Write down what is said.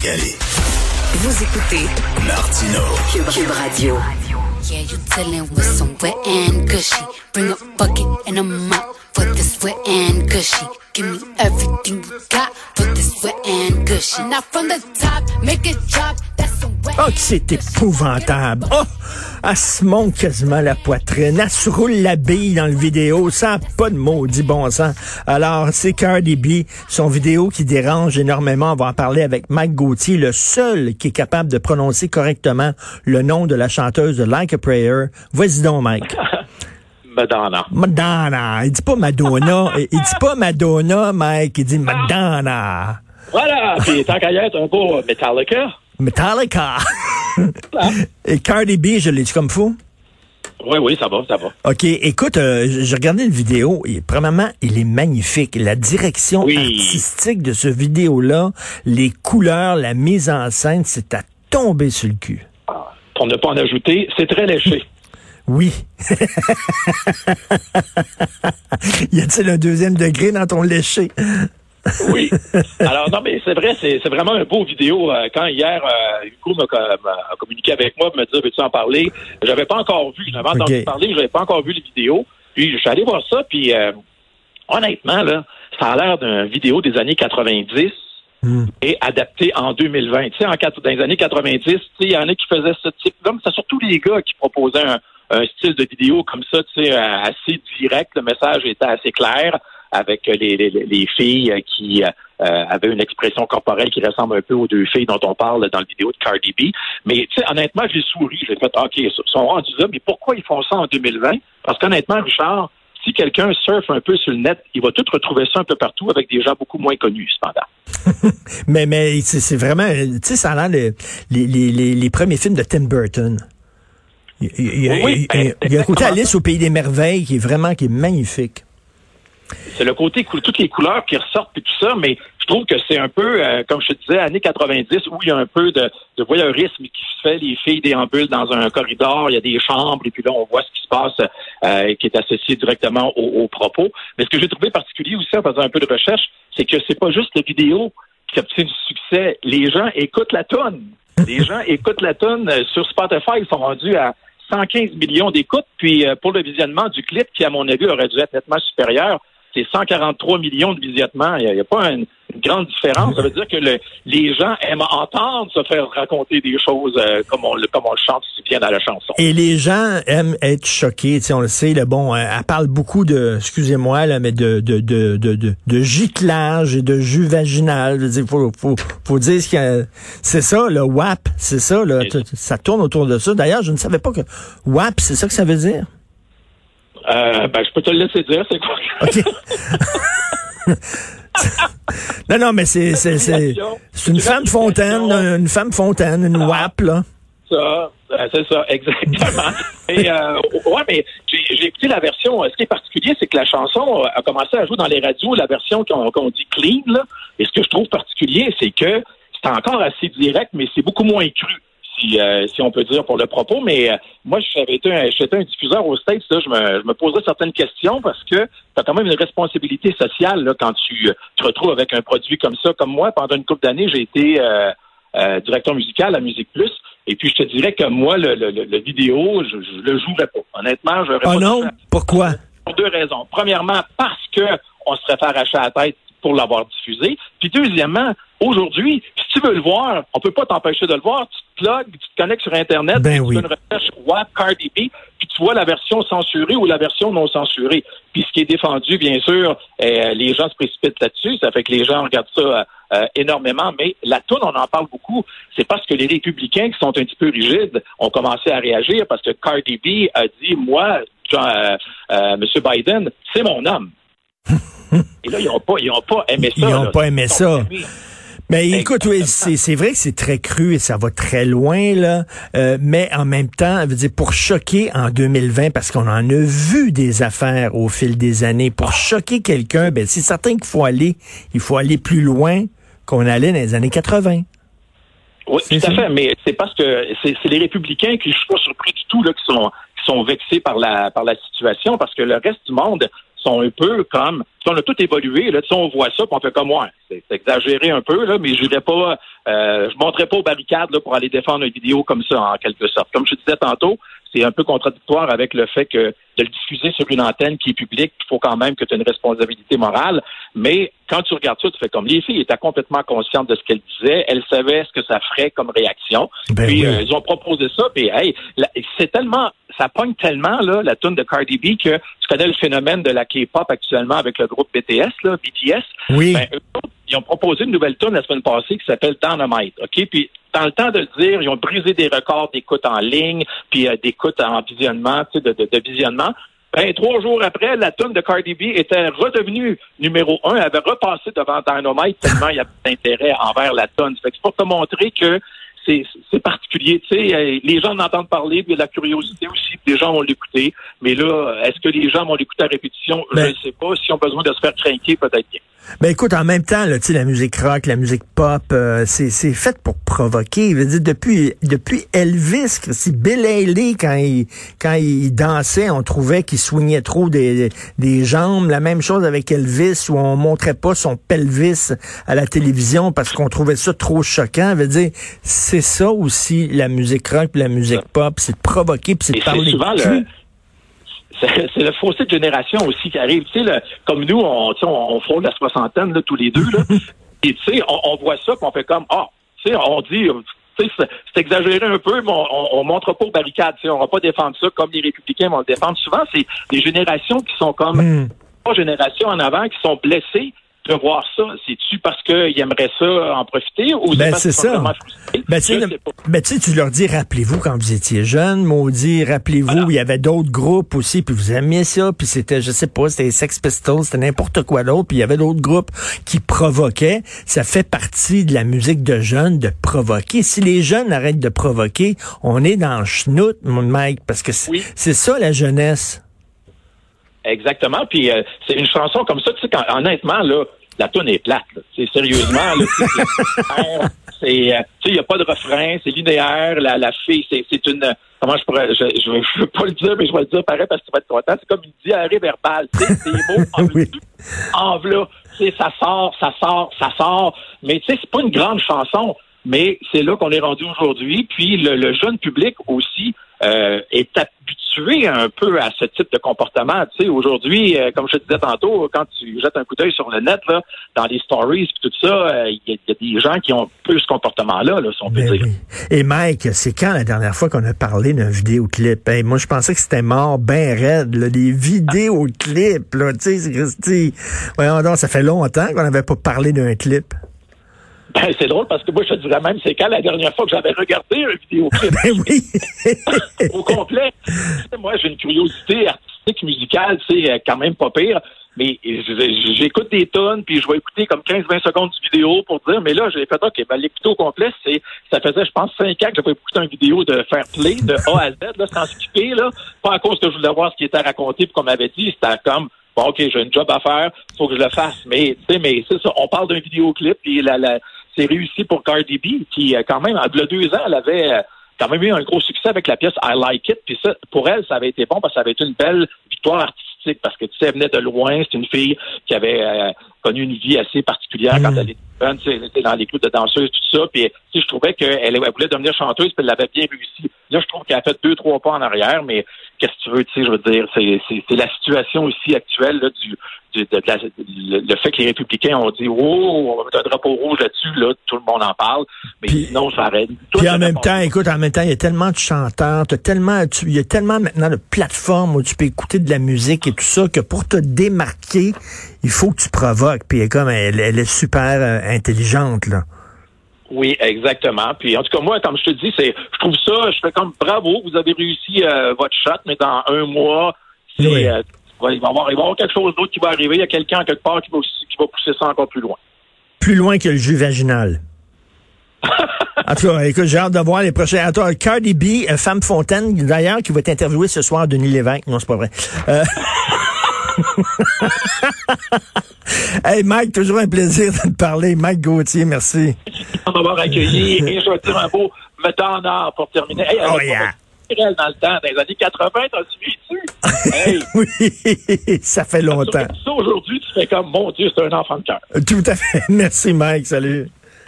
Vous écoutez Martino. Cube, Cube Radio. Yeah, you tellin' with some wet and gushy. Bring a bucket and a mop for this wet and gushy. Give me everything you got for this wet and gushy. Now from the top, make it drop. That's some wet Oh, c'est épouvantable. Oh, elle se monte quasiment la poitrine. Elle se roule la bille dans le vidéo. Ça n'a pas de maudit bon sens. Alors, c'est Cardi B, son vidéo qui dérange énormément. On va en parler avec Mike Gauthier, le seul qui est capable de prononcer correctement le nom de la chanteuse de Like a Prayer. Vas-y donc, Mike. Madonna. Madonna. Il dit pas Madonna. Il dit pas Madonna, Mike. Il dit Madonna. Voilà, puis tant qu'à y être un peu Metallica. Metallica. Et Cardi B, je l'ai dit comme fou? Oui, oui, ça va, ça va. OK, écoute, euh, j'ai regardé une vidéo. Et, premièrement, il est magnifique. La direction Oui. artistique de ce vidéo-là, les couleurs, la mise en scène, c'est à tomber sur le cul. Pour ne pas en ajouter, c'est très léché. Oui. y a-t-il un deuxième degré dans ton léché? Oui. Alors, non, mais c'est vrai, c'est vraiment un beau vidéo. Euh, Quand hier, euh, Hugo m'a co- m'a communiqué avec moi, me dit, veux-tu en parler? J'avais pas encore vu, j'avais entendu Ok. parler, j'avais pas encore vu les vidéos. Puis, je suis allé voir ça, puis euh, honnêtement, là, ça a l'air d'une vidéo des années 90 Hmm. et adapté en 2020. Tu sais, en, dans les années 90, tu sais, il y en a qui faisaient ce type. Comme c'est surtout les gars qui proposaient un, un style de vidéo comme ça, tu sais, assez direct. Le message était assez clair avec les, les, les filles qui euh, avaient une expression corporelle qui ressemble un peu aux deux filles dont on parle dans le vidéo de Cardi B. Mais tu sais, honnêtement, j'ai souri. J'ai fait, OK, ils sont rendus là, mais pourquoi ils font ça en 2020? Parce qu'honnêtement, Richard, si quelqu'un surfe un peu sur le net, il va tout retrouver ça un peu partout avec des gens beaucoup moins connus, cependant. Mais, mais c'est vraiment, euh, tu sais, ça a l'air le- les, les, les, les premiers films de Tim Burton. Il Oui, il y a- il y a un côté. Alice au pays des merveilles qui est vraiment qui est magnifique. C'est le côté toutes les couleurs qui ressortent et tout ça, mais je trouve que c'est un peu, euh, comme je te disais, années 90, où il y a un peu de, voyeurisme qui se fait, les filles déambulent dans un corridor, il y a des chambres, et puis là, on voit ce qui se passe euh, qui est associé directement au, au propos. Mais ce que j'ai trouvé particulier aussi en faisant un peu de recherche, c'est que c'est pas juste la vidéo qui obtient du succès. Les gens écoutent la tonne. Les gens écoutent la tonne euh, sur Spotify, ils sont rendus à 115 millions d'écoutes, puis euh, pour le visionnement du clip, qui à mon avis aurait dû être nettement supérieur, c'est 143 millions de visionnements. Il n'y a, pas une, une grande différence. Ça veut dire que le- les gens aiment entendre se faire raconter des choses euh, comme, on, le- comme on le chante si bien dans la chanson. Et les gens aiment être choqués, on le sait, là, bon, euh, elle parle beaucoup de, excusez-moi, là, mais de, de, de, de, de, de giclage et de jus vaginal. Dire, faut, faut, faut dire ce qu'il c'est ça, le WAP, c'est ça, là, ça tourne autour de ça. D'ailleurs, je ne savais pas que WAP, c'est ça que ça veut dire. Euh, ben, je peux te le laisser dire, c'est quoi? Non, non, mais c'est, c'est, c'est, c'est une femme fontaine, une femme fontaine, une WAP, là. Ça, euh, c'est ça, exactement. Et euh, ouais, mais j'ai j'ai écouté la version. Ce qui est particulier, c'est que la chanson a commencé à jouer dans les radios, la version qu'on qu'on dit clean. Là. Et ce que je trouve particulier, c'est que c'est encore assez direct, mais c'est beaucoup moins cru. Si, euh, si on peut dire pour le propos, mais euh, moi, j'avais été un, j'étais un diffuseur au States, là, je me, je me posais certaines questions parce que tu as quand même une responsabilité sociale là, quand tu te retrouves avec un produit comme ça. Comme moi, pendant une couple d'années, j'ai été euh, directeur musical à Musique Plus. Et puis, je te dirais que moi, le, le, le- le vidéo, je, je le jouerais pas. Honnêtement, je Oh non? Pourquoi? pour deux raisons. Premièrement, parce que on se serait fait arracher la tête pour l'avoir diffusé. Puis deuxièmement, aujourd'hui, si tu veux le voir, on peut pas t'empêcher de le voir. Tu te plugues, tu te connectes sur Internet, Ben oui. tu fais une recherche WAP Cardi B, puis tu vois la version censurée ou la version non censurée. Puis ce qui est défendu, bien sûr, euh, les gens se précipitent là-dessus. Ça fait que les gens regardent ça euh, énormément. Mais la toune, on en parle beaucoup. C'est parce que les républicains qui sont un petit peu rigides ont commencé à réagir parce que Cardi B a dit, moi, euh, euh, M. Biden, c'est mon homme. Et là, ils n'ont pas, ils ont pas aimé ça. Ils ont là. pas aimé ça. aimé. Mais écoute, oui, c'est vrai que c'est très cru et ça va très loin là, Euh, mais en même temps, je veux dire pour choquer en 2020 parce qu'on en a vu des affaires au fil des années. Pour choquer quelqu'un, ben c'est certain qu'il faut aller, il faut aller plus loin qu'on allait dans les années 80. Oui, tout à fait. Mais c'est parce que c'est c'est les républicains qui, je suis pas surpris du tout, là, qui sont qui sont vexés par la par la situation, parce que le reste du monde sont un peu comme on a tout évolué. Là, on voit ça, puis on fait comme moi. C'est exagéré un peu, là, mais je ne pas, euh, je monterai pas aux barricades là, pour aller défendre une vidéo comme ça, en quelque sorte. Comme je disais tantôt, c'est un peu contradictoire avec le fait que de le diffuser sur une antenne qui est publique, il faut quand même que tu aies une responsabilité morale. Mais quand tu regardes ça, tu fais comme les filles étaient complètement conscientes de ce qu'elles disaient, elles savaient ce que ça ferait comme réaction. Ben puis oui. euh, ils ont proposé ça, puis hey, c'est tellement ça pogne tellement là, la tune de Cardi B que tu connais le phénomène de la K-pop actuellement avec le groupe BTS, là, BTS. Oui. Ben, eux ils ont proposé une nouvelle tune la semaine passée qui s'appelle Dynamite. OK? Puis dans le temps de le dire, ils ont brisé des records d'écoute en ligne, puis euh, d'écoute en visionnement, tu sais, de, de, de visionnement. Ben, trois jours après, la tune de Cardi B était redevenue numéro un, elle avait repassé devant Dynamite tellement il y avait d'intérêt envers la tune. Fait que c'est pour te montrer que c'est c'est particulier. Tu sais, euh, les gens en entendent parler, puis il y a de la curiosité aussi, les gens vont l'écouter. Mais là, est-ce que les gens vont l'écouter à répétition? Ben- Je ne sais pas. S'ils ont besoin de se faire craquer, peut-être bien. Ben écoute, en même temps, là, tu sais, la musique rock, la musique pop, euh, c'est c'est fait pour provoquer. Je veux dire, depuis depuis Elvis, si Bill Haley, quand il quand il dansait, on trouvait qu'il soignait trop des, des jambes. La même chose avec Elvis, où on montrait pas son pelvis à la télévision parce qu'on trouvait ça trop choquant. Je veux dire, c'est ça aussi la musique rock, la musique pop, c'est de provoquer, puis c'est de Et c'est parler souvent de le, cul. C'est le fossé de génération aussi qui arrive. Tu sais, le- comme nous, on, tu sais, on, on frôle la soixantaine là, tous les deux. Là. Et tu sais, on, on voit ça, puis on fait comme ah, tu sais, on dit. tu sais, C'est exagéré un peu, mais on, on, on montre pas aux barricades. tu sais, On va pas défendre ça comme les républicains vont le défendre. Souvent, c'est des générations qui sont comme Hmm. trois générations en avant qui sont blessées de voir ça. C'est-tu parce qu'ils aimeraient ça en profiter ou Ben, c'est ça. Ben, tu ben, tu leur dis, rappelez-vous quand vous étiez jeune, maudit, rappelez-vous, Voilà. il y avait d'autres groupes aussi, puis vous aimiez ça, puis c'était, je sais pas, c'était Sex Pistols, c'était n'importe quoi d'autre, puis il y avait d'autres groupes qui provoquaient. Ça fait partie de la musique de jeunes de provoquer. Si les jeunes arrêtent de provoquer, on est dans le schnout, mon Mike, parce que c'est Oui. c'est ça la jeunesse. Exactement. Puis euh, c'est une chanson comme ça, tu sais, quand, honnêtement, là, la tune est plate. C'est sérieusement, c'est- c'est, euh, tu sais, il n'y a pas de refrain, c'est linéaire. La, la fille, c'est, c'est une, comment je pourrais, je, je, je veux pas le dire, mais je vais le dire pareil parce que tu vas être content. C'est comme une diarrhée verbale. Sais, des mots en Oui. en ça sort, ça sort, ça sort. Mais tu sais, c'est pas une grande chanson. Mais c'est là qu'on est rendu aujourd'hui. Puis le, le jeune public aussi euh, est habitué un peu à ce type de comportement. Tu sais, aujourd'hui, euh, comme je te disais tantôt, quand tu jettes un coup d'œil sur le net, là, dans les stories et tout ça, euh, il y, a- il y a des gens qui ont un peu ce comportement-là, là, si on peut Ben dire. oui. Et Mike, c'est quand la dernière fois qu'on a parlé d'un vidéoclip? Hey, moi, je pensais que c'était mort ben raide, là, des vidéoclips, là, tu sais, c'est Christy. Voyons donc, ça fait longtemps qu'on n'avait pas parlé d'un clip. Ben, c'est drôle parce que moi, je te dirais même, c'est quand la dernière fois que j'avais regardé un vidéoclip? Ben oui. au complet. Moi, j'ai une curiosité artistique, musicale, c'est euh, quand même pas pire. Mais j'écoute des tonnes, puis je vais écouter comme 15-20 secondes du vidéo pour dire, mais là, j'ai fait, OK, ben, l'écouter au complet, c'est, ça faisait, je pense, 5 ans que j'avais écouté une vidéo de Fair Play, de A à Z, là, sans skipper, là. Pas à cause que je voulais voir ce qui était raconté, puis qu'on m'avait dit, c'était comme, bon, OK, j'ai un job à faire, faut que je le fasse. Mais, tu sais, mais c'est ça, on parle d'un vidéoclip, puis la, la, c'est réussi pour Cardi B, qui, euh, quand même, il y a deux ans, elle avait, euh, quand même eu un gros succès avec la pièce I Like It. Puis ça, pour elle, ça avait été bon parce que ça avait été une belle victoire artistique parce que tu sais, elle venait de loin. C'est une fille qui avait euh, connu une vie assez particulière quand Mm. elle était jeune. Elle était dans les groupes de danseuses, tout ça. Puis tu sais, je trouvais qu'elle elle voulait devenir chanteuse puis elle l'avait bien réussi. Là, je trouve qu'elle a fait deux, trois pas en arrière, mais qu'est-ce que tu veux, tu sais, je veux dire, c'est, la situation aussi actuelle là, du, du- de la- le, le fait que les républicains ont dit, oh, on va mettre un drapeau rouge là-dessus, là, tout le monde en parle, mais Puis- sinon, ça arrête. Tout Puis en même temps, écoute, en même temps, il y a tellement de chanteurs, t'as tellement, tu- il y a tellement maintenant de plateformes où tu peux écouter de la musique et tout ça que pour te démarquer, il faut que tu provoques. Puis elle est comme, elle, elle est super euh, intelligente là. Oui, exactement. Puis en tout cas, moi, comme je te dis, c'est, je trouve ça, je fais comme bravo, vous avez réussi euh, votre shot, mais dans un mois, c'est, Oui. euh, il, va y avoir, il va y avoir quelque chose d'autre qui va arriver. Il y a quelqu'un quelque part qui va, aussi- qui va pousser ça encore plus loin. Plus loin que le jus vaginal. En tout cas, écoute, j'ai hâte de voir les prochains. Attends, Cardi B, euh, Femme Fontaine, d'ailleurs, qui va être interviewée ce soir, Denis Lévesque. Non, c'est pas vrai. Euh... hey, Mike, toujours un plaisir de te parler. Mike Gauthier, merci. On va m'avoir accueilli et je vais dire un beau Madonna pour terminer. Hey, Oh yeah. dans le temps, dans les années 80, t'en souviens-tu? Hey! oui, ça fait longtemps. Aujourd'hui, tu fais comme, mon Dieu, c'est un enfant de cœur. Tout à fait. Merci, Mike. Salut.